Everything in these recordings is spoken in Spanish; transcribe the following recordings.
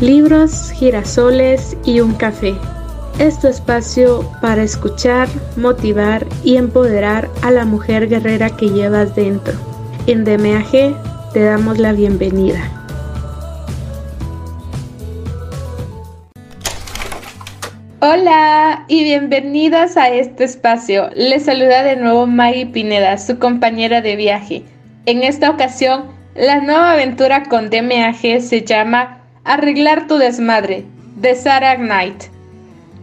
libros, girasoles y un café. Es tu espacio para escuchar, motivar y empoderar a la mujer guerrera que llevas dentro. En DMAG te damos la bienvenida. Hola y bienvenidas a este espacio. Les saluda de nuevo Maggie Pineda, su compañera de viaje. En esta ocasión, la nueva aventura con DMAG se llama Arreglar tu desmadre, de Sarah Knight.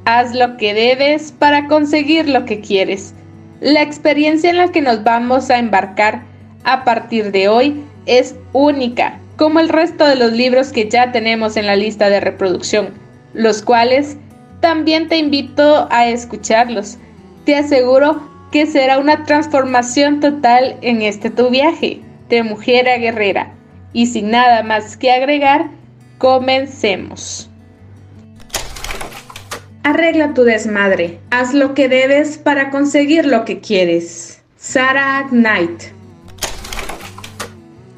Haz lo que debes para conseguir lo que quieres. La experiencia en la que nos vamos a embarcar a partir de hoy es única, como el resto de los libros que ya tenemos en la lista de reproducción, los cuales también te invito a escucharlos. Te aseguro que será una transformación total en este tu viaje de mujer a guerrera. Y sin nada más que agregar, Comencemos. Arregla tu desmadre. Haz lo que debes para conseguir lo que quieres. Sarah Knight.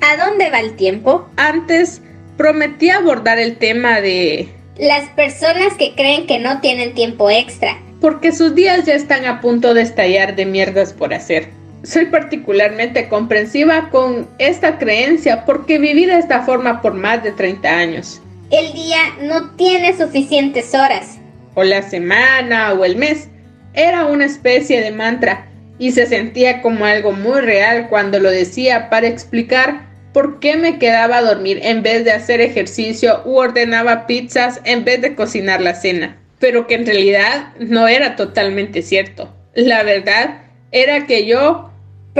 ¿A dónde va el tiempo? Antes prometí abordar el tema de... Las personas que creen que no tienen tiempo extra. Porque sus días ya están a punto de estallar de mierdas por hacer. Soy particularmente comprensiva con esta creencia porque viví de esta forma por más de 30 años. El día no tiene suficientes horas. O la semana o el mes. Era una especie de mantra y se sentía como algo muy real cuando lo decía para explicar por qué me quedaba a dormir en vez de hacer ejercicio u ordenaba pizzas en vez de cocinar la cena. Pero que en realidad no era totalmente cierto. La verdad era que yo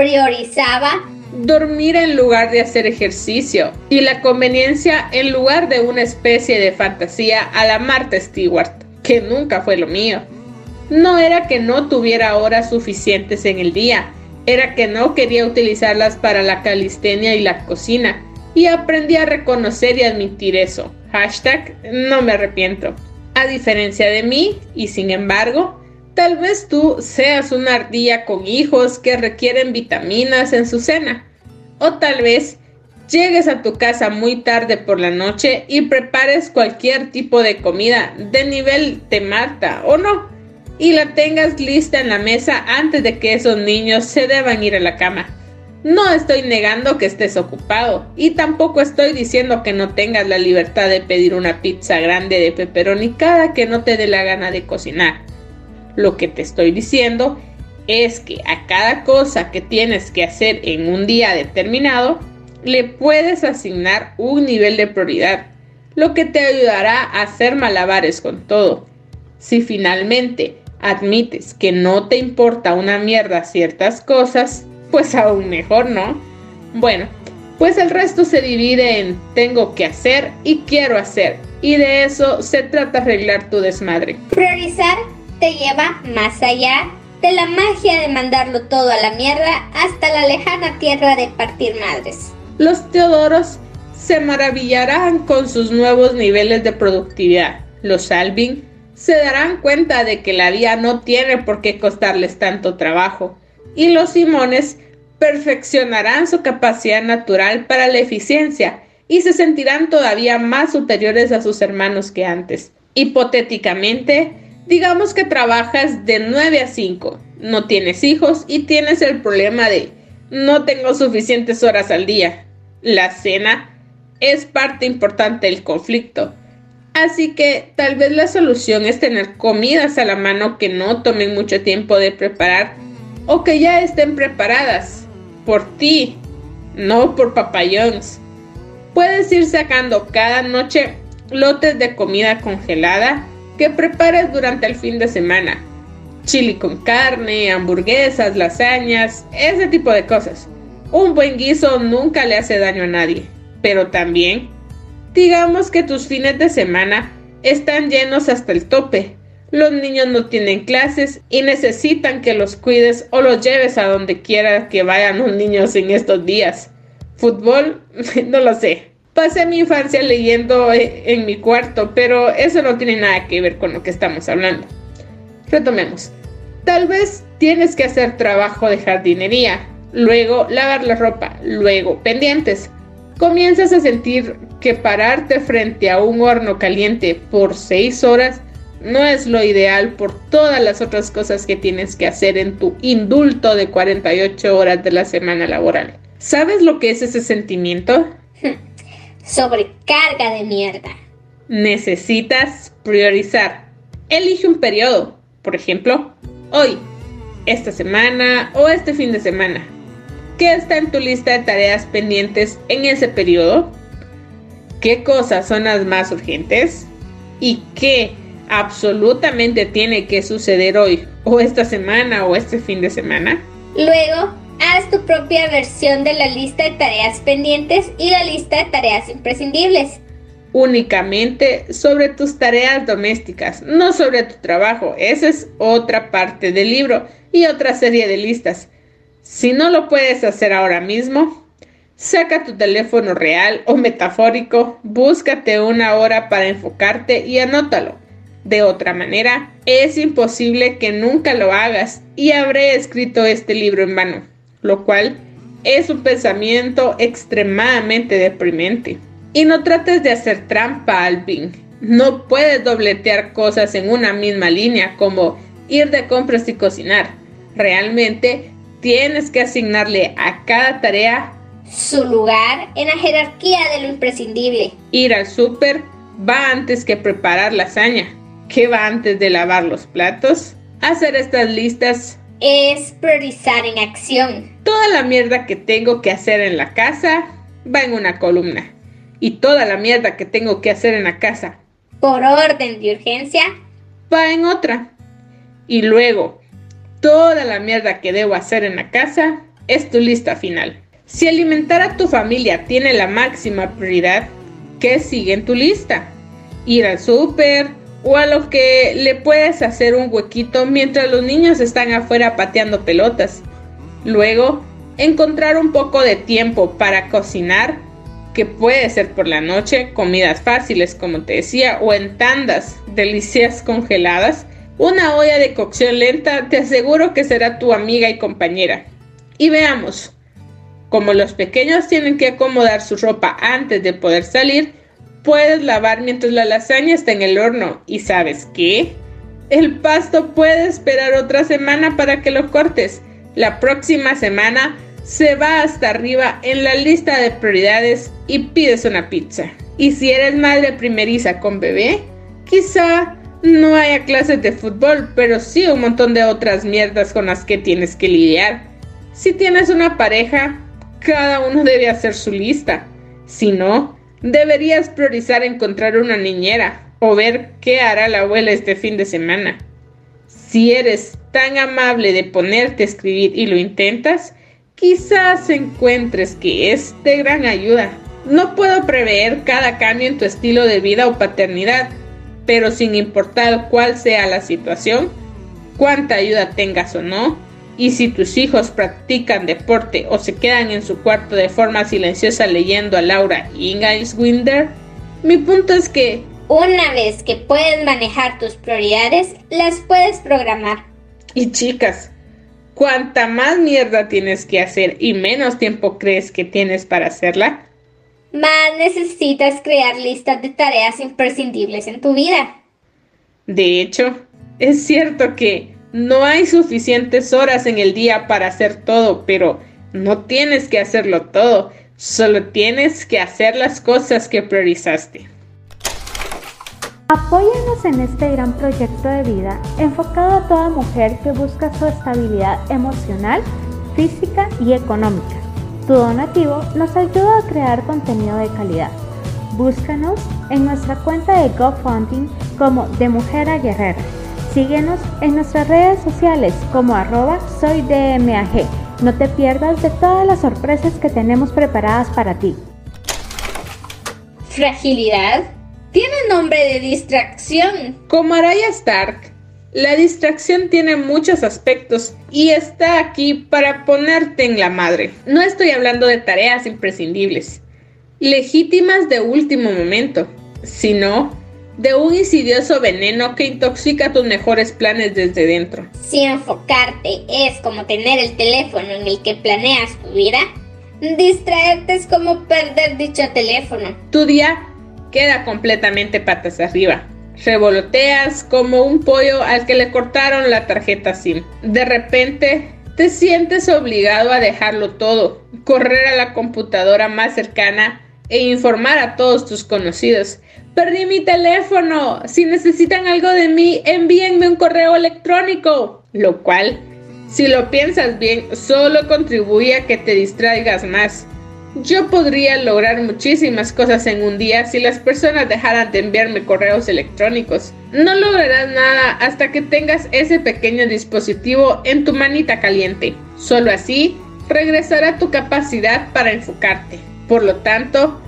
priorizaba dormir en lugar de hacer ejercicio y la conveniencia en lugar de una especie de fantasía a la Marta Stewart, que nunca fue lo mío. No era que no tuviera horas suficientes en el día, era que no quería utilizarlas para la calistenia y la cocina, y aprendí a reconocer y admitir eso. Hashtag no me arrepiento. A diferencia de mí, y sin embargo, Tal vez tú seas una ardilla con hijos que requieren vitaminas en su cena. O tal vez llegues a tu casa muy tarde por la noche y prepares cualquier tipo de comida de nivel de Marta o no. Y la tengas lista en la mesa antes de que esos niños se deban ir a la cama. No estoy negando que estés ocupado y tampoco estoy diciendo que no tengas la libertad de pedir una pizza grande de pepperoni cada que no te dé la gana de cocinar. Lo que te estoy diciendo es que a cada cosa que tienes que hacer en un día determinado, le puedes asignar un nivel de prioridad, lo que te ayudará a hacer malabares con todo. Si finalmente admites que no te importa una mierda ciertas cosas, pues aún mejor, ¿no? Bueno, pues el resto se divide en tengo que hacer y quiero hacer, y de eso se trata arreglar tu desmadre. Priorizar te lleva más allá de la magia de mandarlo todo a la mierda hasta la lejana tierra de partir madres. Los Teodoros se maravillarán con sus nuevos niveles de productividad. Los Alvin se darán cuenta de que la vida no tiene por qué costarles tanto trabajo. Y los Simones perfeccionarán su capacidad natural para la eficiencia y se sentirán todavía más superiores a sus hermanos que antes. Hipotéticamente, Digamos que trabajas de 9 a 5, no tienes hijos y tienes el problema de no tengo suficientes horas al día. La cena es parte importante del conflicto. Así que tal vez la solución es tener comidas a la mano que no tomen mucho tiempo de preparar o que ya estén preparadas por ti, no por papayons. Puedes ir sacando cada noche lotes de comida congelada que prepares durante el fin de semana. Chili con carne, hamburguesas, lasañas, ese tipo de cosas. Un buen guiso nunca le hace daño a nadie. Pero también, digamos que tus fines de semana están llenos hasta el tope. Los niños no tienen clases y necesitan que los cuides o los lleves a donde quiera que vayan los niños en estos días. Fútbol, no lo sé. Pasé mi infancia leyendo eh, en mi cuarto, pero eso no tiene nada que ver con lo que estamos hablando. Retomemos. Tal vez tienes que hacer trabajo de jardinería, luego lavar la ropa, luego pendientes. comienzas a sentir que pararte frente a un horno caliente por 6 horas no es lo ideal por todas las otras cosas que tienes que hacer en tu indulto de 48 horas de la semana laboral. ¿Sabes lo que es ese sentimiento? Sobrecarga de mierda. Necesitas priorizar. Elige un periodo, por ejemplo, hoy, esta semana o este fin de semana. ¿Qué está en tu lista de tareas pendientes en ese periodo? ¿Qué cosas son las más urgentes? ¿Y qué absolutamente tiene que suceder hoy o esta semana o este fin de semana? Luego, haz tu propia versión de la lista de tareas pendientes y la lista de tareas imprescindibles. Únicamente sobre tus tareas domésticas, no sobre tu trabajo. Esa es otra parte del libro y otra serie de listas. Si no lo puedes hacer ahora mismo, saca tu teléfono real o metafórico, búscate una hora para enfocarte y anótalo. De otra manera, es imposible que nunca lo hagas y habré escrito este libro en vano, lo cual es un pensamiento extremadamente deprimente. Y no trates de hacer trampa, Alvin. No puedes dobletear cosas en una misma línea como ir de compras y cocinar. Realmente tienes que asignarle a cada tarea su lugar en la jerarquía de lo imprescindible. Ir al súper va antes que preparar lasaña. ¿Qué va antes de lavar los platos? Hacer estas listas es priorizar en acción. Toda la mierda que tengo que hacer en la casa va en una columna. Y toda la mierda que tengo que hacer en la casa por orden de urgencia va en otra. Y luego, toda la mierda que debo hacer en la casa es tu lista final. Si alimentar a tu familia tiene la máxima prioridad, ¿qué sigue en tu lista? Ir al súper, o a lo que le puedes hacer un huequito mientras los niños están afuera pateando pelotas. Luego, encontrar un poco de tiempo para cocinar, que puede ser por la noche, comidas fáciles como te decía, o en tandas, delicias congeladas. Una olla de cocción lenta te aseguro que será tu amiga y compañera. Y veamos, como los pequeños tienen que acomodar su ropa antes de poder salir, puedes lavar mientras la lasaña está en el horno. ¿Y sabes qué? El pasto puede esperar otra semana para que lo cortes. La próxima semana se va hasta arriba en la lista de prioridades y pides una pizza. Y si eres madre primeriza con bebé, quizá no haya clases de fútbol, pero sí un montón de otras mierdas con las que tienes que lidiar. Si tienes una pareja, cada uno debe hacer su lista. Si no, Deberías priorizar encontrar una niñera o ver qué hará la abuela este fin de semana. Si eres tan amable de ponerte a escribir y lo intentas, quizás encuentres que es de gran ayuda. No puedo prever cada cambio en tu estilo de vida o paternidad, pero sin importar cuál sea la situación, cuánta ayuda tengas o no, y si tus hijos practican deporte o se quedan en su cuarto de forma silenciosa leyendo a Laura Ingalls Winder, mi punto es que una vez que puedes manejar tus prioridades, las puedes programar. Y chicas, cuanta más mierda tienes que hacer y menos tiempo crees que tienes para hacerla, más necesitas crear listas de tareas imprescindibles en tu vida. De hecho, es cierto que no hay suficientes horas en el día para hacer todo, pero no tienes que hacerlo todo, solo tienes que hacer las cosas que priorizaste. Apóyanos en este gran proyecto de vida enfocado a toda mujer que busca su estabilidad emocional, física y económica. Tu donativo nos ayuda a crear contenido de calidad. Búscanos en nuestra cuenta de GoFunding como De Mujer a Guerrera Síguenos en nuestras redes sociales como arroba soydmag. No te pierdas de todas las sorpresas que tenemos preparadas para ti. Fragilidad tiene nombre de distracción. Como Araya Stark, la distracción tiene muchos aspectos y está aquí para ponerte en la madre. No estoy hablando de tareas imprescindibles, legítimas de último momento, sino de un insidioso veneno que intoxica tus mejores planes desde dentro. Si enfocarte es como tener el teléfono en el que planeas tu vida, Distraerte es como perder dicho teléfono. Tu día queda completamente patas arriba. Revoloteas como un pollo al que le cortaron la tarjeta SIM. De repente te sientes obligado a dejarlo todo, correr a la computadora más cercana e informar a todos tus conocidos. Perdí mi teléfono. Si necesitan algo de mí, envíenme un correo electrónico. Lo cual, si lo piensas bien, solo contribuye a que te distraigas más. Yo podría lograr muchísimas cosas en un día si las personas dejaran de enviarme correos electrónicos. No lograrás nada hasta que tengas ese pequeño dispositivo en tu manita caliente. Solo así regresará tu capacidad para enfocarte. Por lo tanto,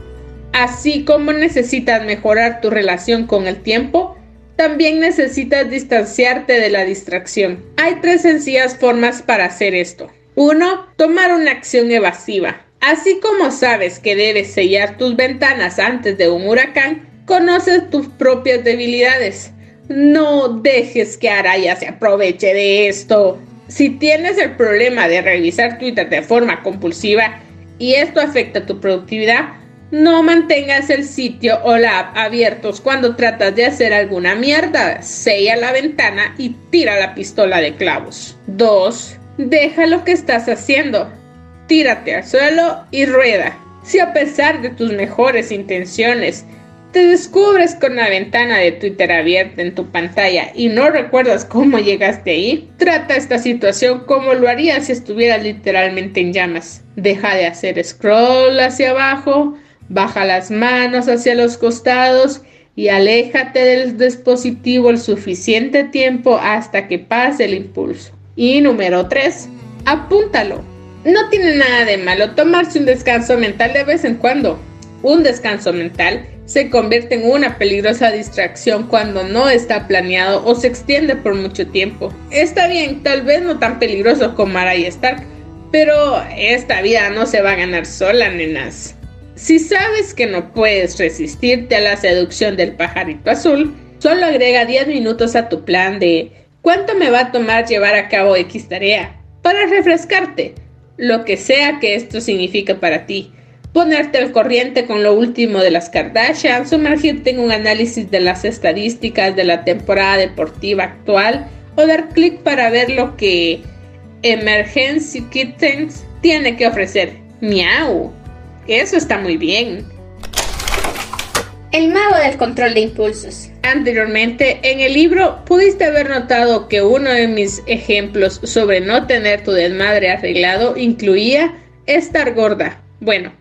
así como necesitas mejorar tu relación con el tiempo, también necesitas distanciarte de la distracción. Hay tres sencillas formas para hacer esto. 1. Tomar una acción evasiva. Así como sabes que debes sellar tus ventanas antes de un huracán, conoces tus propias debilidades. No dejes que Araya se aproveche de esto. Si tienes el problema de revisar Twitter de forma compulsiva y esto afecta tu productividad, no mantengas el sitio o la app abiertos cuando tratas de hacer alguna mierda. Sella la ventana y tira la pistola de clavos. 2. Deja lo que estás haciendo tírate al suelo y rueda. Si a pesar de tus mejores intenciones te descubres con la ventana de Twitter abierta en tu pantalla y no recuerdas cómo llegaste ahí, trata esta situación como lo harías si estuvieras literalmente en llamas. Deja de hacer scroll hacia abajo, baja las manos hacia los costados y aléjate del dispositivo el suficiente tiempo hasta que pase el impulso. Y número 3, apúntalo. No tiene nada de malo tomarse un descanso mental de vez en cuando. Un descanso mental se convierte en una peligrosa distracción cuando no está planeado o se extiende por mucho tiempo. Está bien, tal vez no tan peligroso como Araya Stark, pero esta vida no se va a ganar sola, nenas. Si sabes que no puedes resistirte a la seducción del pajarito azul, solo agrega 10 minutos a tu plan de ¿cuánto me va a tomar llevar a cabo X tarea? Para refrescarte lo que sea que esto signifique para ti. Ponerte al corriente con lo último de las Kardashian, sumergirte en un análisis de las estadísticas de la temporada deportiva actual o dar clic para ver lo que Emergency Kittens tiene que ofrecer. Miau. Eso está muy bien. El mago del control de impulsos. Anteriormente, en el libro pudiste haber notado que uno de mis ejemplos sobre no tener tu desmadre arreglado incluía estar gorda. Bueno,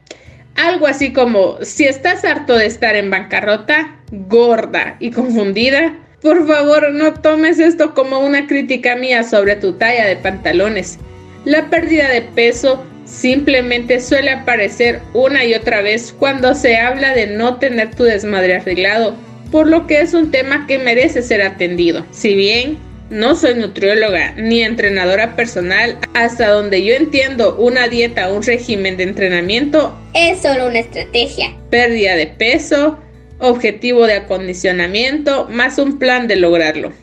algo así como si estás harto de estar en bancarrota, gorda y confundida, por favor no tomes esto como una crítica mía sobre tu talla de pantalones. La pérdida de peso simplemente suele aparecer una y otra vez cuando se habla de no tener tu desmadre arreglado, por lo que es un tema que merece ser atendido. Si bien no soy nutrióloga ni entrenadora personal, hasta donde yo entiendo una dieta o un régimen de entrenamiento es solo una estrategia. Pérdida de peso, objetivo de acondicionamiento, más un plan de lograrlo.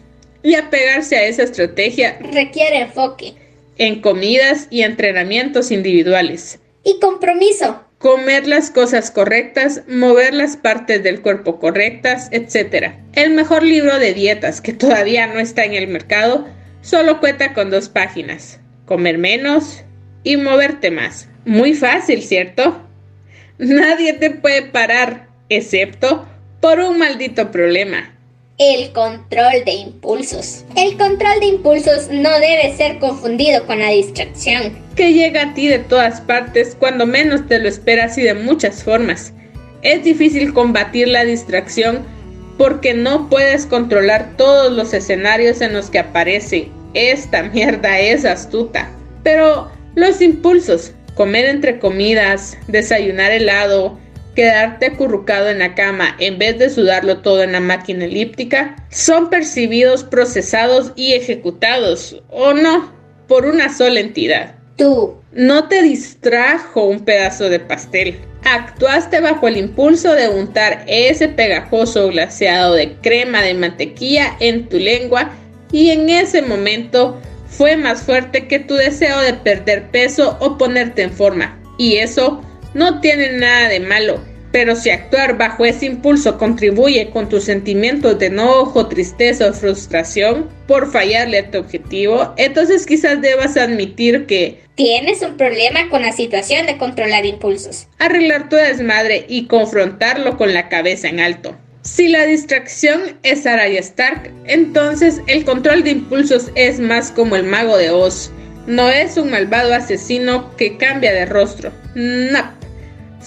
Y apegarse a esa estrategia requiere enfoque en comidas y entrenamientos individuales. Y compromiso. Comer las cosas correctas, mover las partes del cuerpo correctas, etc. El mejor libro de dietas que todavía no está en el mercado solo cuenta con dos páginas. Comer menos y moverte más. Muy fácil, ¿cierto? Nadie te puede parar, excepto por un maldito problema. El control de impulsos. El control de impulsos no debe ser confundido con la distracción. Que llega a ti de todas partes cuando menos te lo esperas y de muchas formas. Es difícil combatir la distracción porque no puedes controlar todos los escenarios en los que aparece. Esta mierda es astuta. Pero los impulsos, comer entre comidas, desayunar helado, quedarte acurrucado en la cama en vez de sudarlo todo en la máquina elíptica, son percibidos, procesados y ejecutados, o no, por una sola entidad. Tú. No te distrajo un pedazo de pastel. Actuaste bajo el impulso de untar ese pegajoso glaseado de crema de mantequilla en tu lengua y en ese momento fue más fuerte que tu deseo de perder peso o ponerte en forma. Y eso no tiene nada de malo, pero si actuar bajo ese impulso contribuye con tus sentimientos de enojo, tristeza o frustración por fallarle a tu objetivo, entonces quizás debas admitir que tienes un problema con la situación de controlar impulsos. Arreglar tu desmadre y confrontarlo con la cabeza en alto. Si la distracción es Araya Stark, entonces el control de impulsos es más como el mago de Oz. No es un malvado asesino que cambia de rostro. No.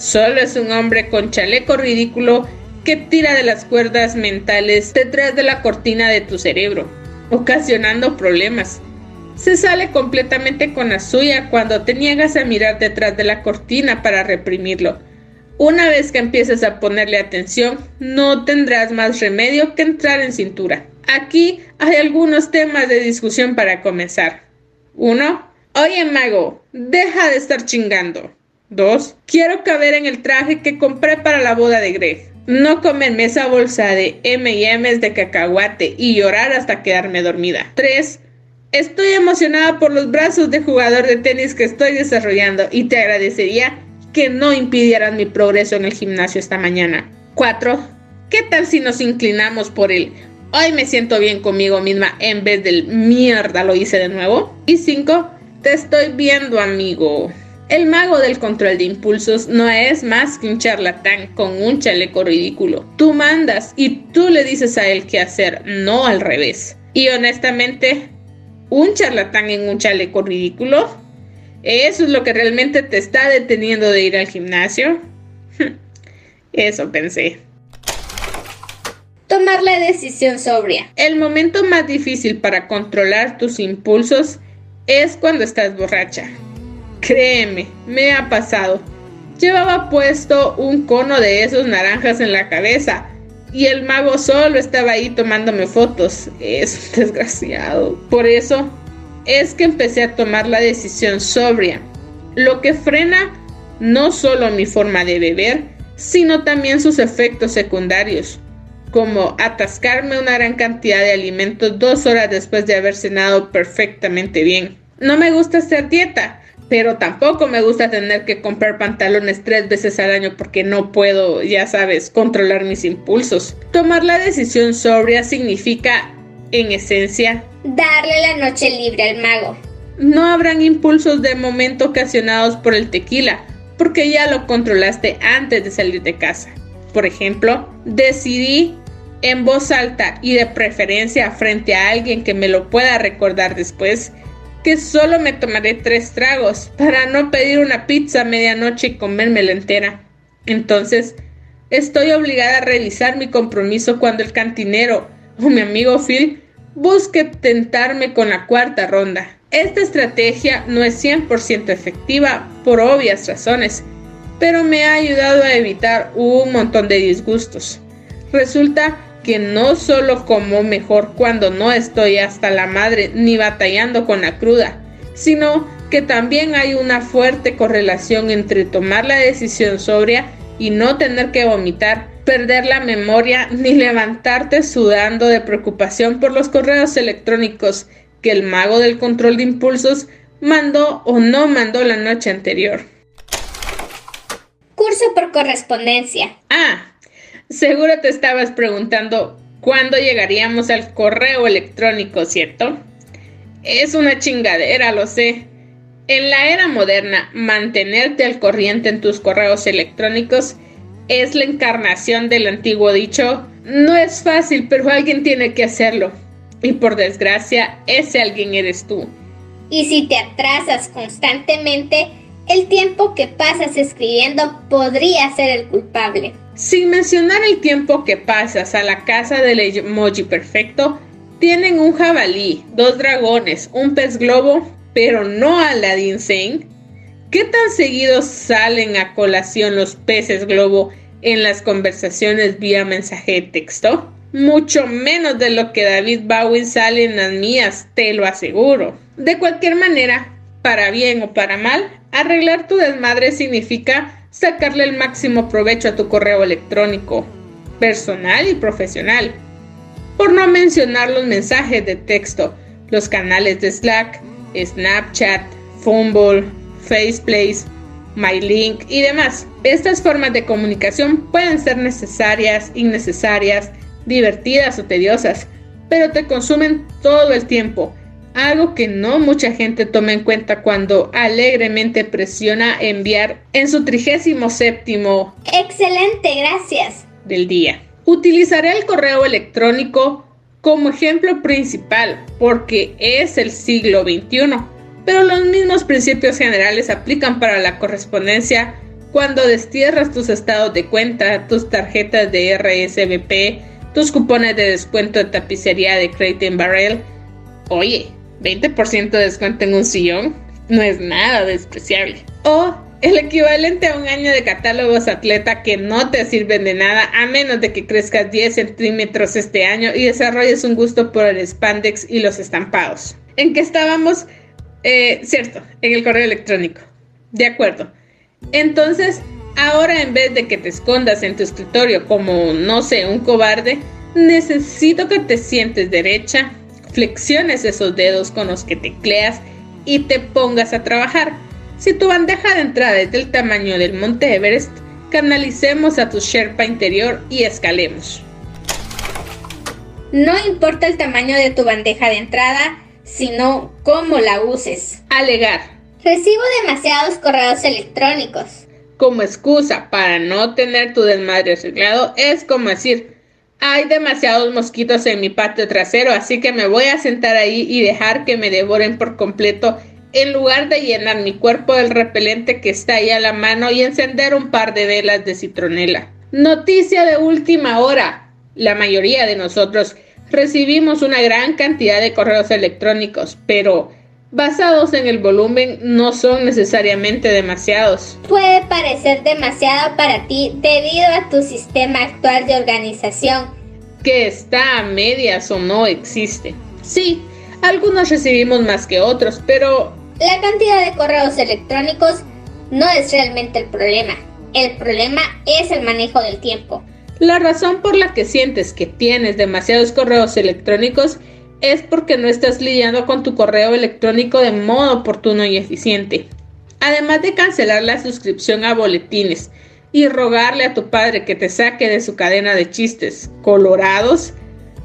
Solo es un hombre con chaleco ridículo que tira de las cuerdas mentales detrás de la cortina de tu cerebro, ocasionando problemas. Se sale completamente con la suya cuando te niegas a mirar detrás de la cortina para reprimirlo. Una vez que empieces a ponerle atención, no tendrás más remedio que entrar en cintura. Aquí hay algunos temas de discusión para comenzar. 1. Oye, mago, deja de estar chingando. 2. Quiero caber en el traje que compré para la boda de Greg. No comerme esa bolsa de M&M's de cacahuate y llorar hasta quedarme dormida. 3. Estoy emocionada por los brazos de jugador de tenis que estoy desarrollando y te agradecería que no impidieran mi progreso en el gimnasio esta mañana. 4. ¿Qué tal si nos inclinamos por el hoy me siento bien conmigo misma en vez del mierda lo hice de nuevo? Y 5. Te estoy viendo, amigo. El mago del control de impulsos no es más que un charlatán con un chaleco ridículo. Tú mandas y tú le dices a él qué hacer, no al revés. Y honestamente, un charlatán en un chaleco ridículo, ¿eso es lo que realmente te está deteniendo de ir al gimnasio? Eso pensé. Tomar la decisión sobria. El momento más difícil para controlar tus impulsos es cuando estás borracha. Créeme, me ha pasado. Llevaba puesto un cono de esos naranjas en la cabeza y el mago solo estaba ahí tomándome fotos. Es un desgraciado. Por eso es que empecé a tomar la decisión sobria, lo que frena no solo mi forma de beber, sino también sus efectos secundarios, como atascarme una gran cantidad de alimentos dos horas después de haber cenado perfectamente bien. No me gusta hacer dieta, pero tampoco me gusta tener que comprar pantalones tres veces al año porque no puedo, ya sabes, controlar mis impulsos. Tomar la decisión sobria significa, en esencia, darle la noche libre al mago. No habrán impulsos de momento ocasionados por el tequila, porque ya lo controlaste antes de salir de casa. Por ejemplo, decidí en voz alta y de preferencia frente a alguien que me lo pueda recordar después que solo me tomaré tres tragos para no pedir una pizza a medianoche y comérmela entera. Entonces, estoy obligada a revisar mi compromiso cuando el cantinero o mi amigo Phil busque tentarme con la cuarta ronda. Esta estrategia no es 100% efectiva por obvias razones, pero me ha ayudado a evitar un montón de disgustos. Resulta que no solo como mejor cuando no estoy hasta la madre ni batallando con la cruda, sino que también hay una fuerte correlación entre tomar la decisión sobria y no tener que vomitar, perder la memoria ni levantarte sudando de preocupación por los correos electrónicos que el mago del control de impulsos mandó o no mandó la noche anterior. Curso por correspondencia. Ah, Seguro te estabas preguntando cuándo llegaríamos al correo electrónico, ¿cierto? Es una chingadera, lo sé. En la era moderna, mantenerte al corriente en tus correos electrónicos es la encarnación del antiguo dicho, no es fácil, pero alguien tiene que hacerlo. Y por desgracia, ese alguien eres tú. Y si te atrasas constantemente, el tiempo que pasas escribiendo podría ser el culpable. Sin mencionar el tiempo que pasas a la casa del emoji perfecto, tienen un jabalí, dos dragones, un pez globo, pero no Aladdin Sane. ¿Qué tan seguidos salen a colación los peces globo en las conversaciones vía mensaje de texto? Mucho menos de lo que David Bowie sale en las mías, te lo aseguro. De cualquier manera, para bien o para mal, arreglar tu desmadre significa sacarle el máximo provecho a tu correo electrónico, personal y profesional. Por no mencionar los mensajes de texto, los canales de Slack, Snapchat, Fumble, Faceplace, MyLink y demás. Estas formas de comunicación pueden ser necesarias, innecesarias, divertidas o tediosas, pero te consumen todo el tiempo, algo que no mucha gente toma en cuenta cuando alegremente presiona enviar en su trigésimo séptimo. Excelente, gracias. Del día. Utilizaré el correo electrónico como ejemplo principal porque es el siglo XXI, pero los mismos principios generales aplican para la correspondencia cuando destierras tus estados de cuenta, tus tarjetas de RSVP, tus cupones de descuento de tapicería de Crate Barrel. Oye, 20% de descuento en un sillón no es nada despreciable. O el equivalente a un año de catálogos atleta que no te sirven de nada a menos de que crezcas 10 centímetros este año y desarrolles un gusto por el spandex y los estampados. ¿En qué estábamos? Eh, cierto, en el correo electrónico. De acuerdo. Entonces, ahora en vez de que te escondas en tu escritorio como, no sé, un cobarde, necesito que te sientes derecha, flexiones esos dedos con los que tecleas y te pongas a trabajar si tu bandeja de entrada es del tamaño del monte Everest, canalicemos a tu Sherpa interior y escalemos. No importa el tamaño de tu bandeja de entrada, sino cómo la uses. Alegar. Recibo demasiados correos electrónicos. Como excusa para no tener tu desmadre arreglado es como decir, hay demasiados mosquitos en mi patio trasero, así que me voy a sentar ahí y dejar que me devoren por completo en lugar de llenar mi cuerpo del repelente que está ahí a la mano y encender un par de velas de citronela. Noticia de última hora. La mayoría de nosotros recibimos una gran cantidad de correos electrónicos, pero basados en el volumen no son necesariamente demasiados. Puede parecer demasiado para ti debido a tu sistema actual de organización. Que está a medias o no existe. Sí, algunos recibimos más que otros, pero la cantidad de correos electrónicos no es realmente el problema. El problema es el manejo del tiempo. La razón por la que sientes que tienes demasiados correos electrónicos es porque no estás lidiando con tu correo electrónico de modo oportuno y eficiente. Además de cancelar la suscripción a boletines y rogarle a tu padre que te saque de su cadena de chistes colorados,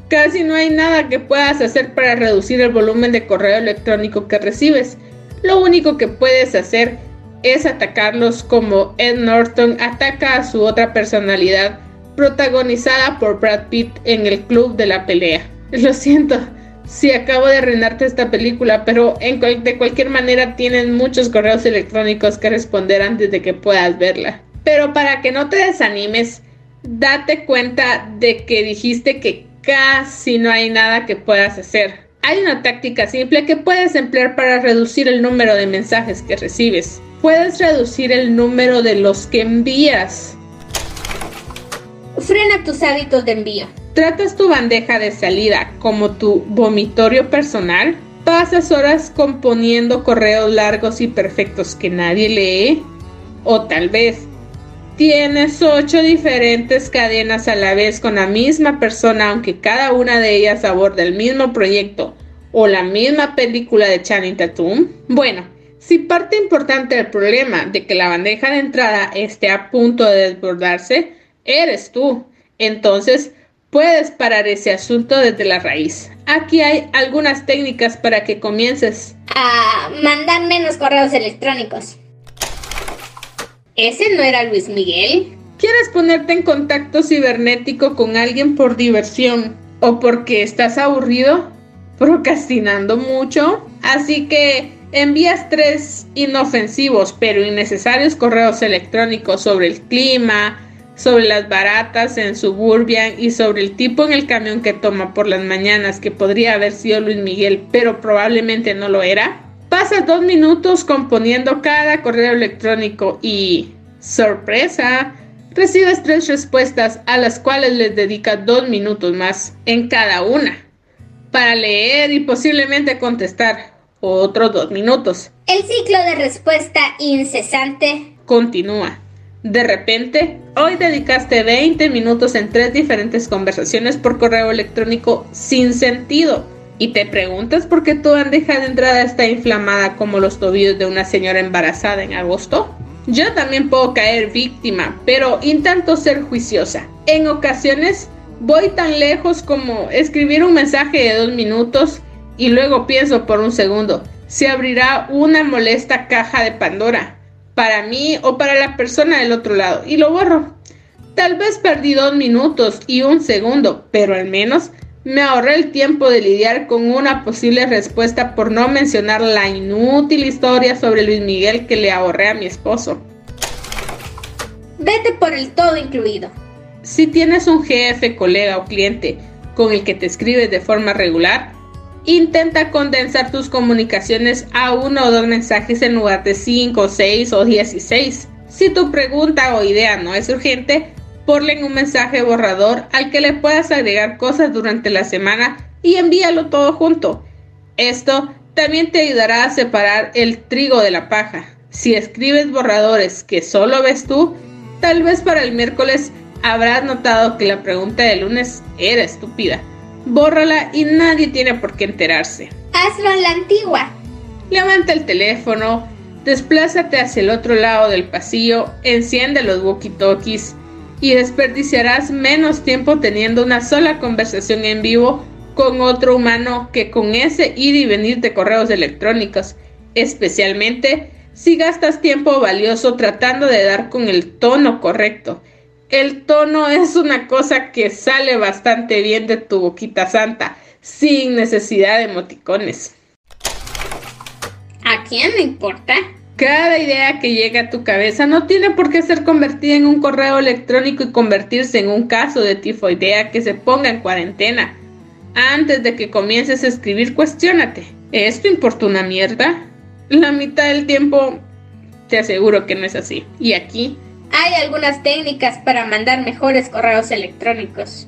casi no hay nada que puedas hacer para reducir el volumen de correo electrónico que recibes lo único que puedes hacer es atacarlos como Ed Norton ataca a su otra personalidad, protagonizada por Brad Pitt en el club de la pelea. Lo siento si acabo de arruinarte esta película, pero en de cualquier manera tienen muchos correos electrónicos que responder antes de que puedas verla. Pero para que no te desanimes, date cuenta de que dijiste que casi no hay nada que puedas hacer. Hay una táctica simple que puedes emplear para reducir el número de mensajes que recibes. Puedes reducir el número de los que envías. Frena tus hábitos de envío. ¿Tratas tu bandeja de salida como tu vomitorio personal? ¿Pasas horas componiendo correos largos y perfectos que nadie lee? O tal vez Tienes ocho diferentes cadenas a la vez con la misma persona, aunque cada una de ellas aborda el mismo proyecto o la misma película de Channing Tatum. Bueno, si parte importante del problema de que la bandeja de entrada esté a punto de desbordarse, eres tú. Entonces, puedes parar ese asunto desde la raíz. Aquí hay algunas técnicas para que comiences a mandar menos correos electrónicos. ¿Ese no era Luis Miguel? ¿Quieres ponerte en contacto cibernético con alguien por diversión o porque estás aburrido? Procrastinando mucho. Así que envías tres inofensivos pero innecesarios correos electrónicos sobre el clima, sobre las baratas en Suburbian y sobre el tipo en el camión que toma por las mañanas que podría haber sido Luis Miguel pero probablemente no lo era. Pasas dos minutos componiendo cada correo electrónico y, sorpresa, recibes tres respuestas a las cuales les dedicas dos minutos más en cada una para leer y posiblemente contestar otros dos minutos. El ciclo de respuesta incesante continúa. De repente, hoy dedicaste 20 minutos en tres diferentes conversaciones por correo electrónico sin sentido ¿Y te preguntas por qué tu bandeja de entrada está inflamada como los tobillos de una señora embarazada en agosto? Yo también puedo caer víctima, pero intento ser juiciosa. En ocasiones voy tan lejos como escribir un mensaje de dos minutos y luego pienso por un segundo, se abrirá una molesta caja de Pandora para mí o para la persona del otro lado y lo borro. Tal vez perdí dos minutos y un segundo, pero al menos me ahorré el tiempo de lidiar con una posible respuesta por no mencionar la inútil historia sobre Luis Miguel que le ahorré a mi esposo. Vete por el todo incluido. Si tienes un jefe, colega o cliente con el que te escribes de forma regular, intenta condensar tus comunicaciones a uno o dos mensajes en lugar de 5, 6 o 16. Si tu pregunta o idea no es urgente, ponle un mensaje borrador al que le puedas agregar cosas durante la semana y envíalo todo junto. Esto también te ayudará a separar el trigo de la paja. Si escribes borradores que solo ves tú, tal vez para el miércoles habrás notado que la pregunta de lunes era estúpida. Bórrala y nadie tiene por qué enterarse. Hazlo en la antigua. Levanta el teléfono, desplázate hacia el otro lado del pasillo, enciende los walkie-talkies y desperdiciarás menos tiempo teniendo una sola conversación en vivo con otro humano que con ese ir y venir de correos electrónicos, especialmente si gastas tiempo valioso tratando de dar con el tono correcto. El tono es una cosa que sale bastante bien de tu boquita santa, sin necesidad de emoticones. ¿A quién le importa? Cada idea que llega a tu cabeza no tiene por qué ser convertida en un correo electrónico y convertirse en un caso de tifoidea que se ponga en cuarentena. Antes de que comiences a escribir, cuestiónate. ¿Esto importa una mierda? La mitad del tiempo te aseguro que no es así. Y aquí hay algunas técnicas para mandar mejores correos electrónicos.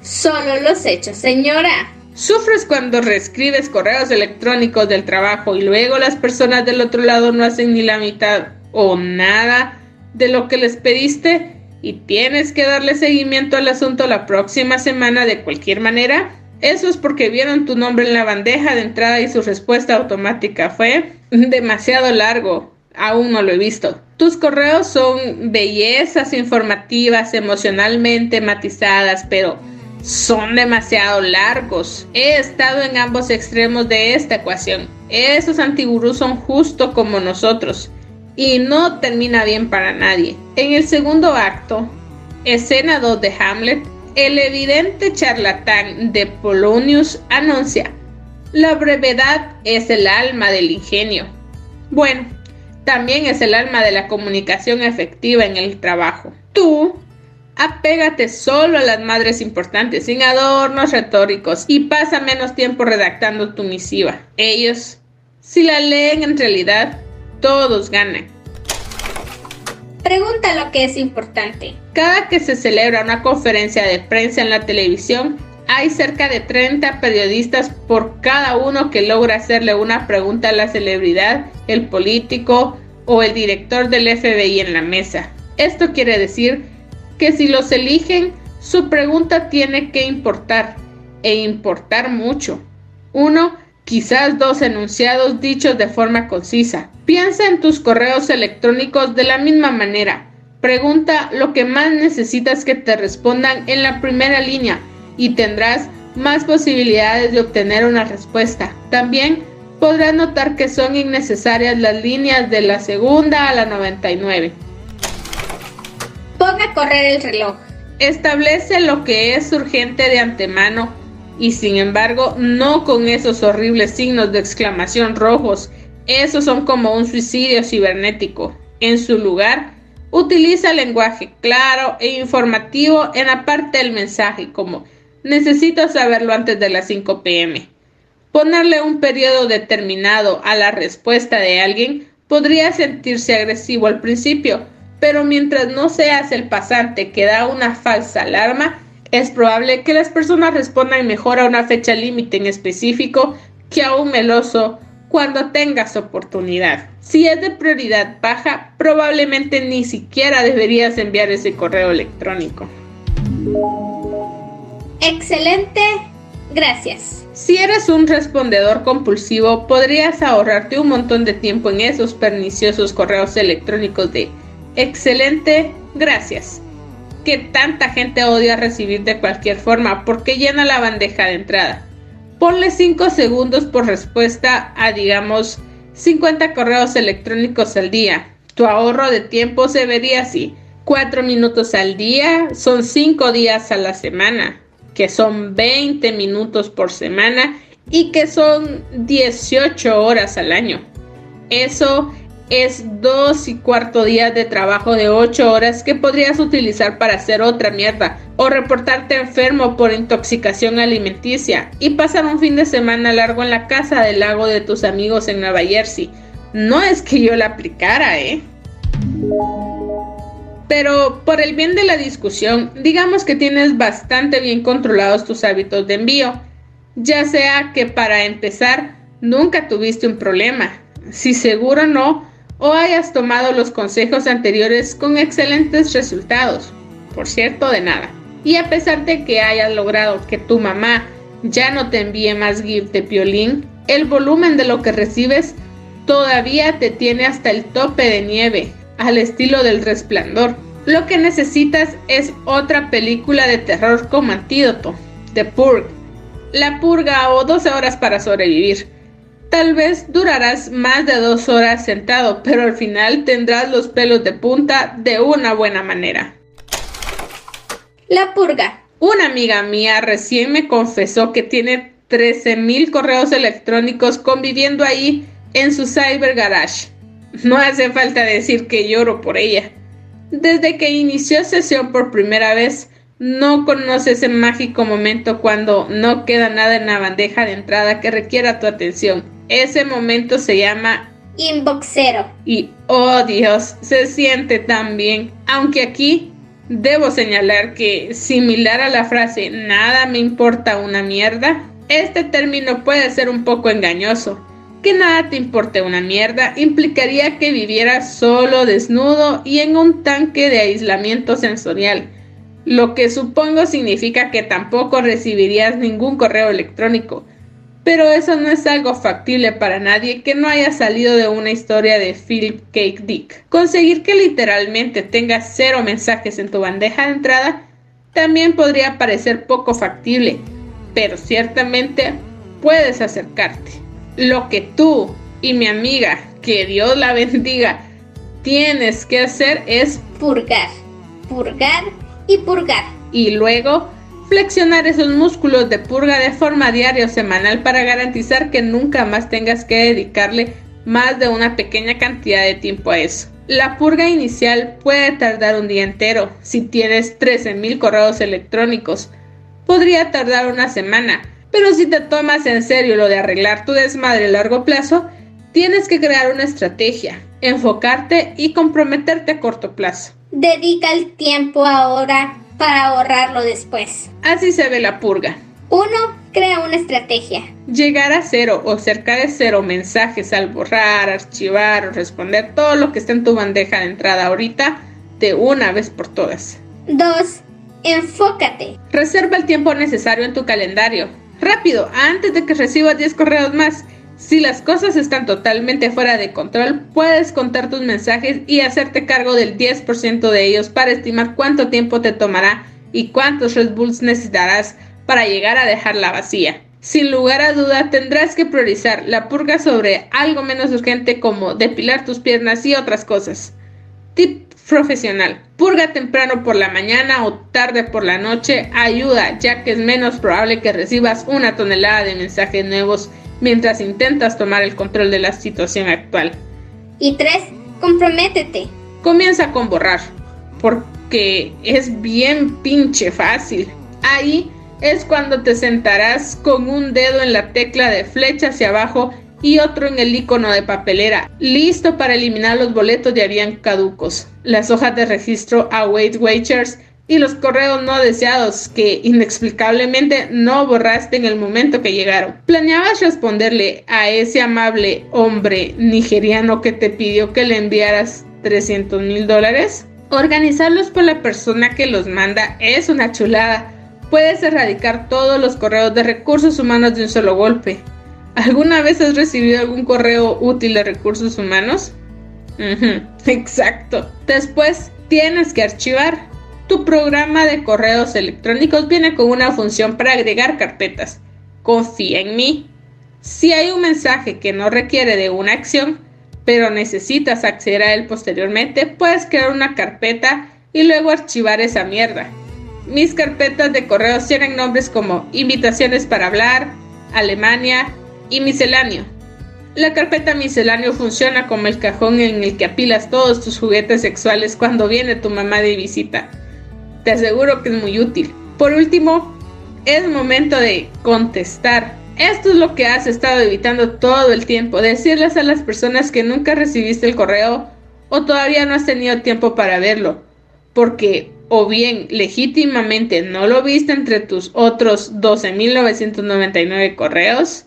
Solo los hechos, señora. ¿Sufres cuando reescribes correos electrónicos del trabajo y luego las personas del otro lado no hacen ni la mitad o nada de lo que les pediste y tienes que darle seguimiento al asunto la próxima semana de cualquier manera? Eso es porque vieron tu nombre en la bandeja de entrada y su respuesta automática fue demasiado largo. Aún no lo he visto. Tus correos son bellezas informativas, emocionalmente matizadas, pero son demasiado largos. He estado en ambos extremos de esta ecuación. Esos antigurús son justo como nosotros y no termina bien para nadie. En el segundo acto, escena 2 de Hamlet, el evidente charlatán de Polonius anuncia, la brevedad es el alma del ingenio. Bueno, también es el alma de la comunicación efectiva en el trabajo. Tú Apégate solo a las madres importantes, sin adornos retóricos, y pasa menos tiempo redactando tu misiva. Ellos, si la leen en realidad, todos ganan. Pregunta lo que es importante. Cada que se celebra una conferencia de prensa en la televisión, hay cerca de 30 periodistas por cada uno que logra hacerle una pregunta a la celebridad, el político o el director del FBI en la mesa. Esto quiere decir que si los eligen, su pregunta tiene que importar, e importar mucho. Uno, quizás dos enunciados dichos de forma concisa. Piensa en tus correos electrónicos de la misma manera. Pregunta lo que más necesitas que te respondan en la primera línea y tendrás más posibilidades de obtener una respuesta. También podrás notar que son innecesarias las líneas de la segunda a la 99. Ponga a correr el reloj. Establece lo que es urgente de antemano y sin embargo no con esos horribles signos de exclamación rojos. Esos son como un suicidio cibernético. En su lugar, utiliza lenguaje claro e informativo en la parte del mensaje como necesito saberlo antes de las 5 pm. Ponerle un periodo determinado a la respuesta de alguien podría sentirse agresivo al principio, pero mientras no seas el pasante que da una falsa alarma, es probable que las personas respondan mejor a una fecha límite en específico que a un meloso cuando tengas oportunidad. Si es de prioridad baja, probablemente ni siquiera deberías enviar ese correo electrónico. Excelente Gracias. Si eres un respondedor compulsivo, podrías ahorrarte un montón de tiempo en esos perniciosos correos electrónicos de excelente, gracias. Que tanta gente odia recibir de cualquier forma porque llena la bandeja de entrada. Ponle 5 segundos por respuesta a, digamos, 50 correos electrónicos al día. Tu ahorro de tiempo se vería así. 4 minutos al día son 5 días a la semana, que son 20 minutos por semana y que son 18 horas al año. Eso es dos y cuarto días de trabajo de 8 horas que podrías utilizar para hacer otra mierda o reportarte enfermo por intoxicación alimenticia y pasar un fin de semana largo en la casa del lago de tus amigos en Nueva Jersey. No es que yo la aplicara, ¿eh? Pero por el bien de la discusión, digamos que tienes bastante bien controlados tus hábitos de envío, ya sea que para empezar nunca tuviste un problema, si seguro no, o hayas tomado los consejos anteriores con excelentes resultados. Por cierto, de nada. Y a pesar de que hayas logrado que tu mamá ya no te envíe más gift de violín, el volumen de lo que recibes todavía te tiene hasta el tope de nieve, al estilo del resplandor. Lo que necesitas es otra película de terror como antídoto, The Purge. La purga o 12 horas para sobrevivir. Tal vez durarás más de dos horas sentado, pero al final tendrás los pelos de punta de una buena manera. La purga. Una amiga mía recién me confesó que tiene 13.000 correos electrónicos conviviendo ahí en su cyber garage. No hace falta decir que lloro por ella. Desde que inició sesión por primera vez, no conoce ese mágico momento cuando no queda nada en la bandeja de entrada que requiera tu atención ese momento se llama inboxero. Y oh Dios, se siente tan bien. Aunque aquí debo señalar que, similar a la frase nada me importa una mierda, este término puede ser un poco engañoso. Que nada te importe una mierda implicaría que vivieras solo, desnudo y en un tanque de aislamiento sensorial, lo que supongo significa que tampoco recibirías ningún correo electrónico pero eso no es algo factible para nadie que no haya salido de una historia de Philip Cake Dick. Conseguir que literalmente tengas cero mensajes en tu bandeja de entrada también podría parecer poco factible, pero ciertamente puedes acercarte. Lo que tú y mi amiga, que Dios la bendiga, tienes que hacer es purgar, purgar y purgar. Y luego Flexionar esos músculos de purga de forma diaria o semanal para garantizar que nunca más tengas que dedicarle más de una pequeña cantidad de tiempo a eso. La purga inicial puede tardar un día entero si tienes 13.000 correos electrónicos. Podría tardar una semana, pero si te tomas en serio lo de arreglar tu desmadre a largo plazo, tienes que crear una estrategia, enfocarte y comprometerte a corto plazo. Dedica el tiempo ahora para ahorrarlo después. Así se ve la purga. 1. Crea una estrategia. Llegar a cero o cerca de cero mensajes al borrar, archivar o responder todo lo que está en tu bandeja de entrada ahorita de una vez por todas. 2. Enfócate. Reserva el tiempo necesario en tu calendario. Rápido, antes de que recibas 10 correos más. Si las cosas están totalmente fuera de control, puedes contar tus mensajes y hacerte cargo del 10% de ellos para estimar cuánto tiempo te tomará y cuántos Red Bulls necesitarás para llegar a dejarla vacía. Sin lugar a duda, tendrás que priorizar la purga sobre algo menos urgente como depilar tus piernas y otras cosas. Tip profesional. Purga temprano por la mañana o tarde por la noche ayuda, ya que es menos probable que recibas una tonelada de mensajes nuevos mientras intentas tomar el control de la situación actual. Y tres, comprométete. Comienza con borrar, porque es bien pinche fácil. Ahí es cuando te sentarás con un dedo en la tecla de flecha hacia abajo y otro en el icono de papelera, listo para eliminar los boletos de avión caducos, las hojas de registro Await Wagers y los correos no deseados que inexplicablemente no borraste en el momento que llegaron. ¿Planeabas responderle a ese amable hombre nigeriano que te pidió que le enviaras 300 mil dólares? Organizarlos por la persona que los manda es una chulada, puedes erradicar todos los correos de recursos humanos de un solo golpe. ¿Alguna vez has recibido algún correo útil de recursos humanos? exacto. Después, tienes que archivar. Tu programa de correos electrónicos viene con una función para agregar carpetas. Confía en mí. Si hay un mensaje que no requiere de una acción, pero necesitas acceder a él posteriormente, puedes crear una carpeta y luego archivar esa mierda. Mis carpetas de correos tienen nombres como invitaciones para hablar, Alemania y misceláneo. La carpeta misceláneo funciona como el cajón en el que apilas todos tus juguetes sexuales cuando viene tu mamá de visita. Te aseguro que es muy útil. Por último, es momento de contestar. Esto es lo que has estado evitando todo el tiempo, decirles a las personas que nunca recibiste el correo o todavía no has tenido tiempo para verlo, porque o bien legítimamente no lo viste entre tus otros 12.999 correos,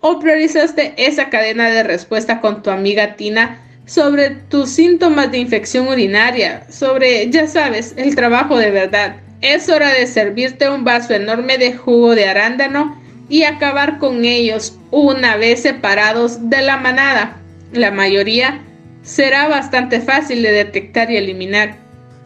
o priorizaste esa cadena de respuesta con tu amiga Tina sobre tus síntomas de infección urinaria, sobre, ya sabes, el trabajo de verdad. Es hora de servirte un vaso enorme de jugo de arándano y acabar con ellos una vez separados de la manada. La mayoría será bastante fácil de detectar y eliminar,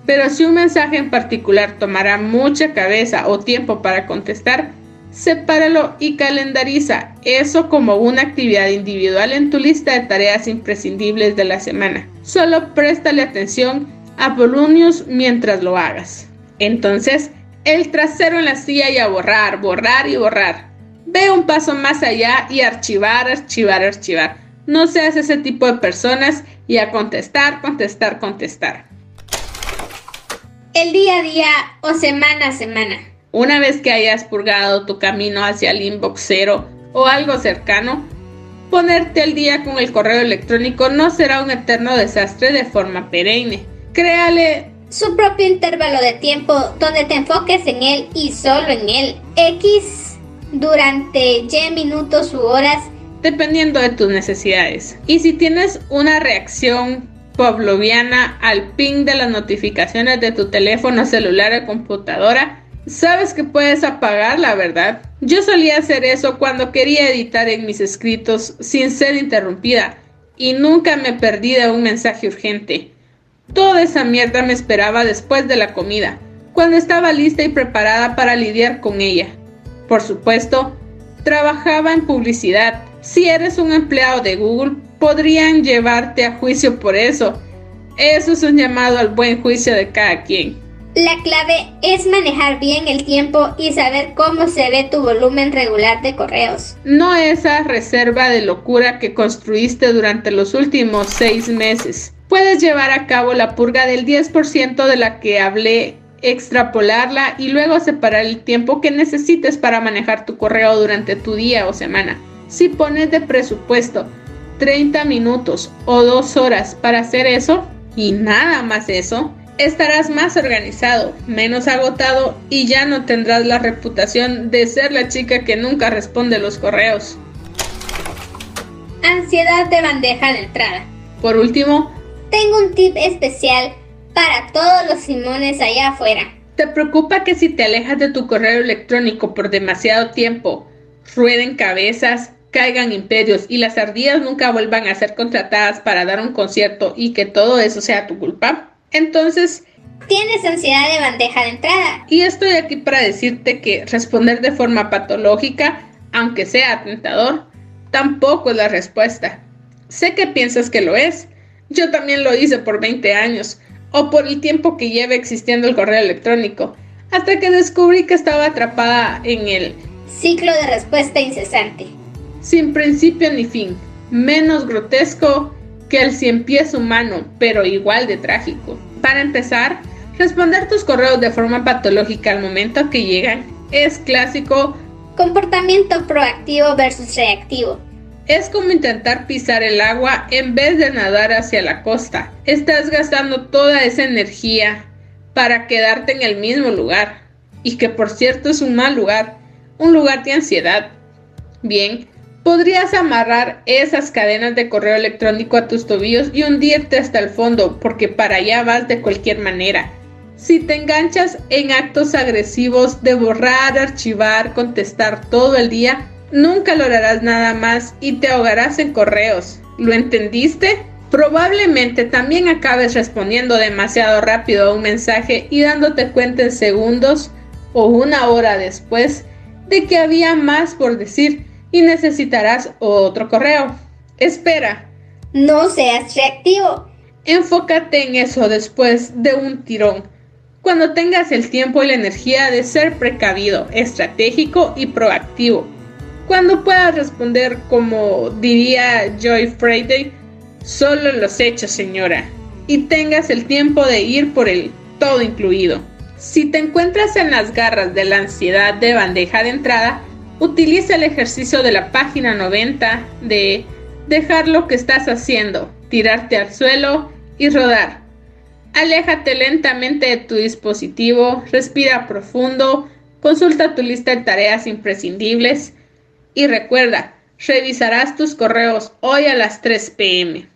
pero si un mensaje en particular tomará mucha cabeza o tiempo para contestar, sepáralo y calendariza eso como una actividad individual en tu lista de tareas imprescindibles de la semana. Solo préstale atención a Polonius mientras lo hagas. Entonces, el trasero en la silla y a borrar, borrar y borrar. Ve un paso más allá y archivar, archivar, archivar. No seas ese tipo de personas y a contestar, contestar, contestar. El día a día o semana a semana. Una vez que hayas purgado tu camino hacia el inbox cero o algo cercano, ponerte al día con el correo electrónico no será un eterno desastre de forma perenne. Créale su propio intervalo de tiempo donde te enfoques en él y solo en él. X durante Y minutos u horas dependiendo de tus necesidades. Y si tienes una reacción pavloviana al ping de las notificaciones de tu teléfono celular o computadora, sabes que puedes apagarla, ¿verdad? Yo solía hacer eso cuando quería editar en mis escritos sin ser interrumpida y nunca me perdí de un mensaje urgente. Toda esa mierda me esperaba después de la comida, cuando estaba lista y preparada para lidiar con ella. Por supuesto, trabajaba en publicidad. Si eres un empleado de Google, podrían llevarte a juicio por eso. Eso es un llamado al buen juicio de cada quien. La clave es manejar bien el tiempo y saber cómo se ve tu volumen regular de correos. No esa reserva de locura que construiste durante los últimos seis meses. Puedes llevar a cabo la purga del 10% de la que hablé extrapolarla y luego separar el tiempo que necesites para manejar tu correo durante tu día o semana. Si pones de presupuesto 30 minutos o 2 horas para hacer eso y nada más eso, estarás más organizado, menos agotado y ya no tendrás la reputación de ser la chica que nunca responde los correos. Ansiedad de bandeja de entrada. Por último, tengo un tip especial para todos los Simones allá afuera. ¿Te preocupa que si te alejas de tu correo electrónico por demasiado tiempo, rueden cabezas, caigan imperios y las ardillas nunca vuelvan a ser contratadas para dar un concierto y que todo eso sea tu culpa? Entonces, Tienes ansiedad de bandeja de entrada. Y estoy aquí para decirte que responder de forma patológica, aunque sea tentador, tampoco es la respuesta. Sé que piensas que lo es. Yo también lo hice por 20 años o por el tiempo que lleva existiendo el correo electrónico, hasta que descubrí que estaba atrapada en el ciclo de respuesta incesante. Sin principio ni fin, menos grotesco que el cien pies humano, pero igual de trágico. Para empezar, responder tus correos de forma patológica al momento que llegan es clásico comportamiento proactivo versus reactivo. Es como intentar pisar el agua en vez de nadar hacia la costa. Estás gastando toda esa energía para quedarte en el mismo lugar. Y que por cierto es un mal lugar, un lugar de ansiedad. Bien, podrías amarrar esas cadenas de correo electrónico a tus tobillos y hundirte hasta el fondo, porque para allá vas de cualquier manera. Si te enganchas en actos agresivos de borrar, archivar, contestar todo el día, nunca lograrás nada más y te ahogarás en correos. ¿Lo entendiste? Probablemente también acabes respondiendo demasiado rápido a un mensaje y dándote cuenta en segundos o una hora después de que había más por decir y necesitarás otro correo. Espera. No seas reactivo. Enfócate en eso después de un tirón. Cuando tengas el tiempo y la energía de ser precavido, estratégico y proactivo. Cuando puedas responder como diría Joy Friday, solo los hechos, señora. Y tengas el tiempo de ir por el todo incluido. Si te encuentras en las garras de la ansiedad de bandeja de entrada, utiliza el ejercicio de la página 90 de dejar lo que estás haciendo, tirarte al suelo y rodar. Aléjate lentamente de tu dispositivo, respira profundo, consulta tu lista de tareas imprescindibles y recuerda, revisarás tus correos hoy a las 3 pm,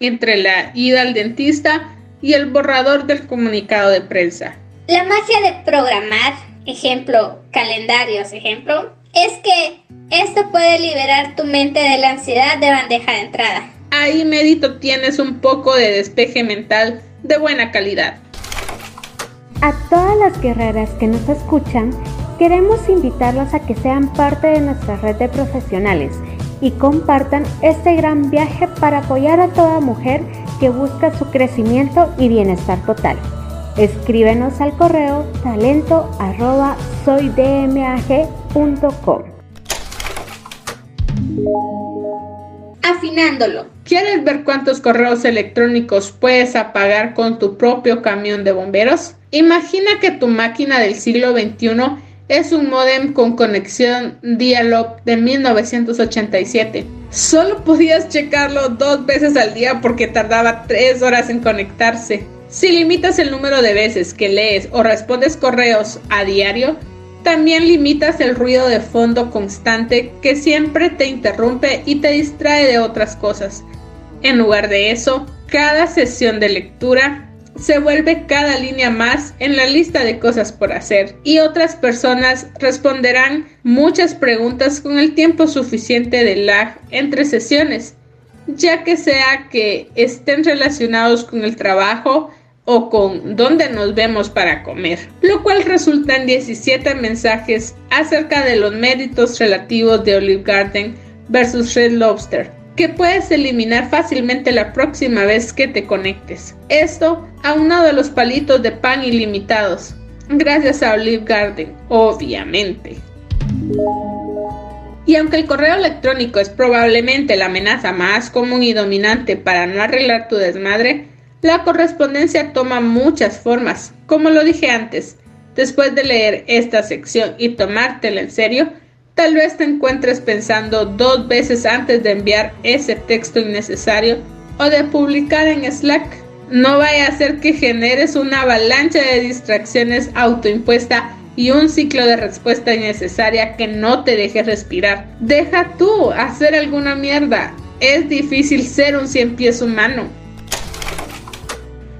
entre la ida al dentista y el borrador del comunicado de prensa. La magia de programar, ejemplo, calendarios, ejemplo, es que esto puede liberar tu mente de la ansiedad de bandeja de entrada. Ahí, Medito, tienes un poco de despeje mental de buena calidad. A todas las guerreras que nos escuchan, queremos invitarlas a que sean parte de nuestra red de profesionales y compartan este gran viaje para apoyar a toda mujer que busca su crecimiento y bienestar total. Escríbenos al correo talento arroba Afinándolo. ¿Quieres ver cuántos correos electrónicos puedes apagar con tu propio camión de bomberos? Imagina que tu máquina del siglo XXI es un modem con conexión dial-up de 1987. Solo podías checarlo dos veces al día porque tardaba tres horas en conectarse. Si limitas el número de veces que lees o respondes correos a diario, también limitas el ruido de fondo constante que siempre te interrumpe y te distrae de otras cosas. En lugar de eso, cada sesión de lectura se vuelve cada línea más en la lista de cosas por hacer y otras personas responderán muchas preguntas con el tiempo suficiente de lag entre sesiones, ya que sea que estén relacionados con el trabajo, o con dónde nos vemos para comer, lo cual resulta en 17 mensajes acerca de los méritos relativos de Olive Garden versus Red Lobster, que puedes eliminar fácilmente la próxima vez que te conectes. Esto aunado a los palitos de pan ilimitados, gracias a Olive Garden, obviamente. Y aunque el correo electrónico es probablemente la amenaza más común y dominante para no arreglar tu desmadre, la correspondencia toma muchas formas, como lo dije antes. Después de leer esta sección y tomártela en serio, tal vez te encuentres pensando dos veces antes de enviar ese texto innecesario o de publicar en Slack. No vaya a ser que generes una avalancha de distracciones autoimpuesta y un ciclo de respuesta innecesaria que no te deje respirar. Deja tú hacer alguna mierda. Es difícil ser un cien pies humano.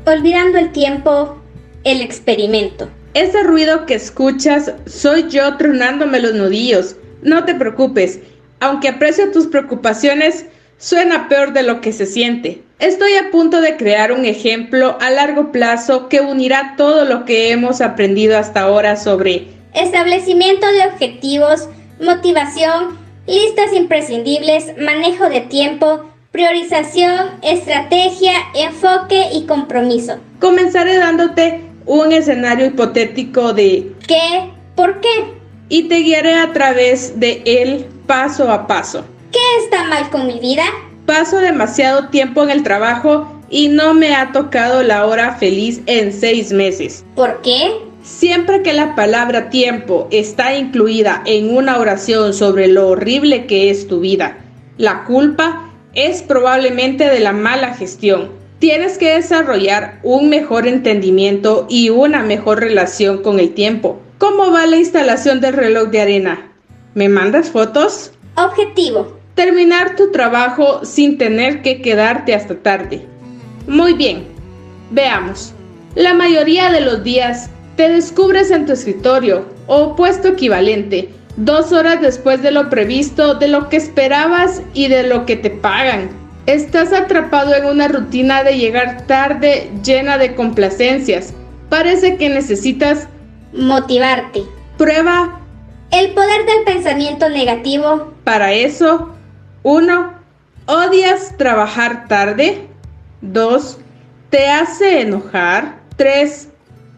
Olvidando el tiempo, el experimento. Ese ruido que escuchas soy yo tronándome los nudillos. No te preocupes, aunque aprecio tus preocupaciones, suena peor de lo que se siente. Estoy a punto de crear un ejemplo a largo plazo que unirá todo lo que hemos aprendido hasta ahora sobre establecimiento de objetivos, motivación, listas imprescindibles, manejo de tiempo, priorización, estrategia, enfoque y compromiso. Comenzaré dándote un escenario hipotético de ¿qué? ¿Por qué? Y te guiaré a través de él paso a paso. ¿Qué está mal con mi vida? Paso demasiado tiempo en el trabajo y no me ha tocado la hora feliz en seis meses. ¿Por qué? Siempre que la palabra tiempo está incluida en una oración sobre lo horrible que es tu vida, la culpa es probablemente de la mala gestión. Tienes que desarrollar un mejor entendimiento y una mejor relación con el tiempo. ¿Cómo va la instalación del reloj de arena? ¿Me mandas fotos? Objetivo. Terminar tu trabajo sin tener que quedarte hasta tarde. Muy bien. Veamos. La mayoría de los días te descubres en tu escritorio o puesto equivalente, dos horas después de lo previsto, de lo que esperabas y de lo que te pagan. Estás atrapado en una rutina de llegar tarde llena de complacencias. Parece que necesitas motivarte. Prueba el poder del pensamiento negativo. Para eso, 1. ¿Odias trabajar tarde? 2. ¿Te hace enojar? 3.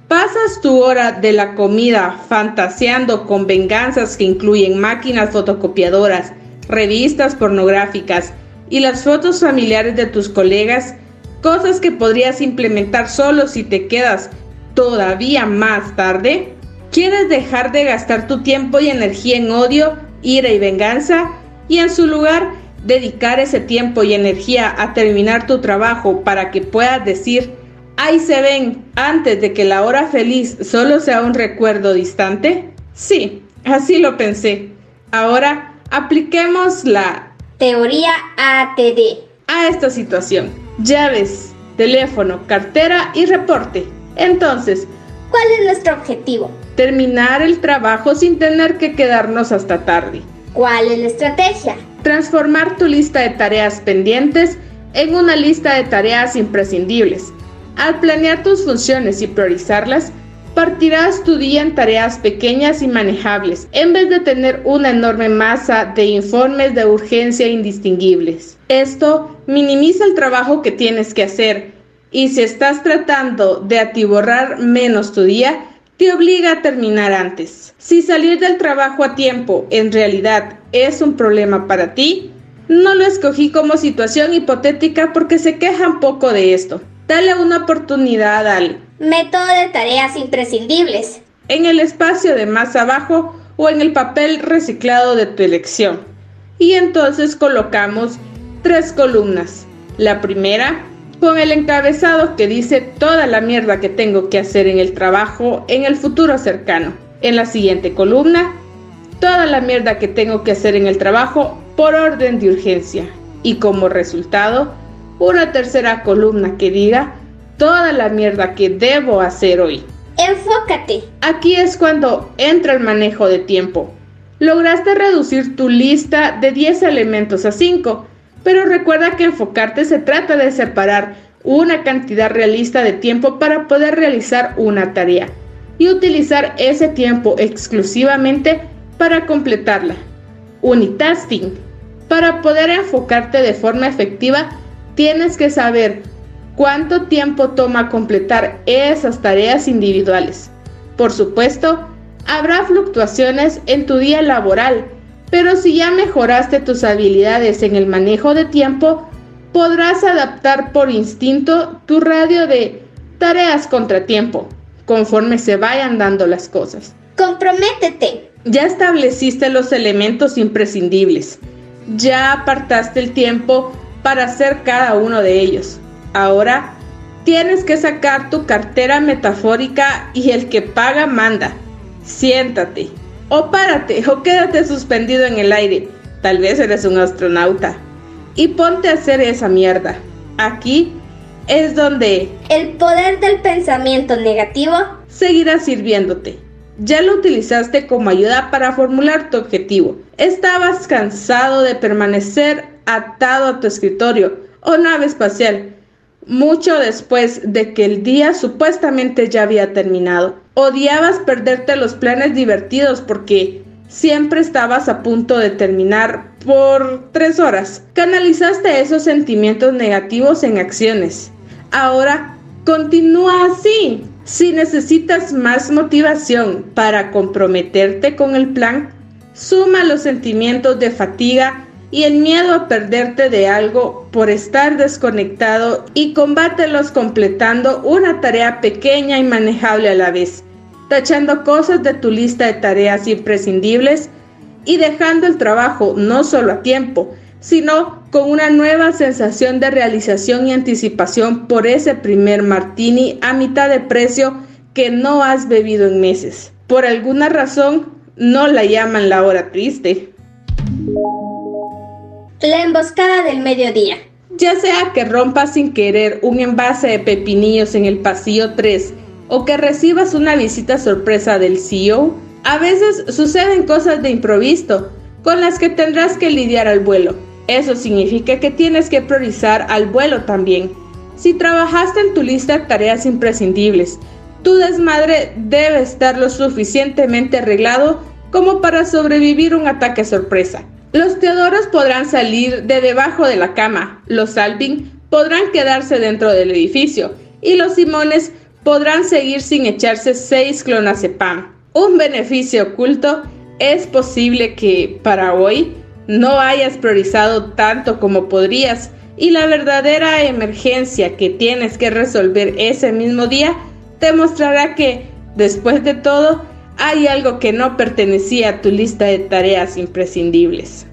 ¿Pasas tu hora de la comida fantaseando con venganzas que incluyen máquinas fotocopiadoras, revistas pornográficas y las fotos familiares de tus colegas? Cosas que podrías implementar solo si te quedas todavía más tarde. ¿Quieres dejar de gastar tu tiempo y energía en odio, ira y venganza? Y en su lugar, dedicar ese tiempo y energía a terminar tu trabajo para que puedas decir, ahí se ven, antes de que la hora feliz solo sea un recuerdo distante? Sí, así lo pensé. Ahora, apliquemos la teoría ATD a esta situación. Llaves, teléfono, cartera y reporte. Entonces, ¿cuál es nuestro objetivo? terminar el trabajo sin tener que quedarnos hasta tarde. ¿Cuál es la estrategia? Transformar tu lista de tareas pendientes en una lista de tareas imprescindibles. Al planear tus funciones y priorizarlas, partirás tu día en tareas pequeñas y manejables, en vez de tener una enorme masa de informes de urgencia indistinguibles. Esto minimiza el trabajo que tienes que hacer y si estás tratando de atiborrar menos tu día, te obliga a terminar antes. Si salir del trabajo a tiempo en realidad es un problema para ti, no lo escogí como situación hipotética porque se quejan poco de esto. Dale una oportunidad al método de tareas imprescindibles en el espacio de más abajo o en el papel reciclado de tu elección. Y entonces colocamos tres columnas. La primera, con el encabezado que dice toda la mierda que tengo que hacer en el trabajo en el futuro cercano. En la siguiente columna, toda la mierda que tengo que hacer en el trabajo por orden de urgencia. Y como resultado, una tercera columna que diga toda la mierda que debo hacer hoy. Enfócate. Aquí es cuando entra el manejo de tiempo. Lograste reducir tu lista de 10 elementos a 5 pero recuerda que enfocarte se trata de separar una cantidad realista de tiempo para poder realizar una tarea y utilizar ese tiempo exclusivamente para completarla. Unitasking. Para poder enfocarte de forma efectiva, tienes que saber cuánto tiempo toma completar esas tareas individuales. Por supuesto, habrá fluctuaciones en tu día laboral pero si ya mejoraste tus habilidades en el manejo de tiempo, podrás adaptar por instinto tu radio de tareas contratiempo conforme se vayan dando las cosas. Comprométete. Ya estableciste los elementos imprescindibles. Ya apartaste el tiempo para hacer cada uno de ellos. Ahora tienes que sacar tu cartera metafórica y el que paga manda. Siéntate, o párate o quédate suspendido en el aire. Tal vez eres un astronauta. Y ponte a hacer esa mierda. Aquí es donde el poder del pensamiento negativo seguirá sirviéndote. Ya lo utilizaste como ayuda para formular tu objetivo. Estabas cansado de permanecer atado a tu escritorio o nave espacial mucho después de que el día supuestamente ya había terminado. Odiabas perderte los planes divertidos porque siempre estabas a punto de terminar por tres horas. Canalizaste esos sentimientos negativos en acciones. Ahora, continúa así. Si necesitas más motivación para comprometerte con el plan, suma los sentimientos de fatiga y el miedo a perderte de algo por estar desconectado y combátelos completando una tarea pequeña y manejable a la vez, tachando cosas de tu lista de tareas imprescindibles y dejando el trabajo no solo a tiempo, sino con una nueva sensación de realización y anticipación por ese primer martini a mitad de precio que no has bebido en meses. Por alguna razón, no la llaman la hora triste. La emboscada del mediodía. Ya sea que rompas sin querer un envase de pepinillos en el pasillo 3 o que recibas una visita sorpresa del CEO, a veces suceden cosas de improviso con las que tendrás que lidiar al vuelo. Eso significa que tienes que priorizar al vuelo también. Si trabajaste en tu lista de tareas imprescindibles, tu desmadre debe estar lo suficientemente arreglado como para sobrevivir un ataque sorpresa. Los Teodoros podrán salir de debajo de la cama, los Alvin podrán quedarse dentro del edificio y los Simones podrán seguir sin echarse seis clonazepam. Un beneficio oculto es posible que para hoy no hayas priorizado tanto como podrías y la verdadera emergencia que tienes que resolver ese mismo día te mostrará que, después de todo, hay algo que no pertenecía a tu lista de tareas imprescindibles.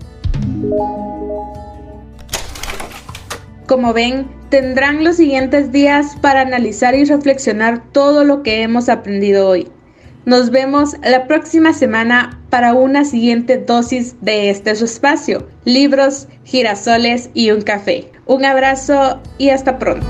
Como ven, tendrán los siguientes días para analizar y reflexionar todo lo que hemos aprendido hoy. Nos vemos la próxima semana para una siguiente dosis de este su espacio, libros, girasoles y un café. Un abrazo y hasta pronto.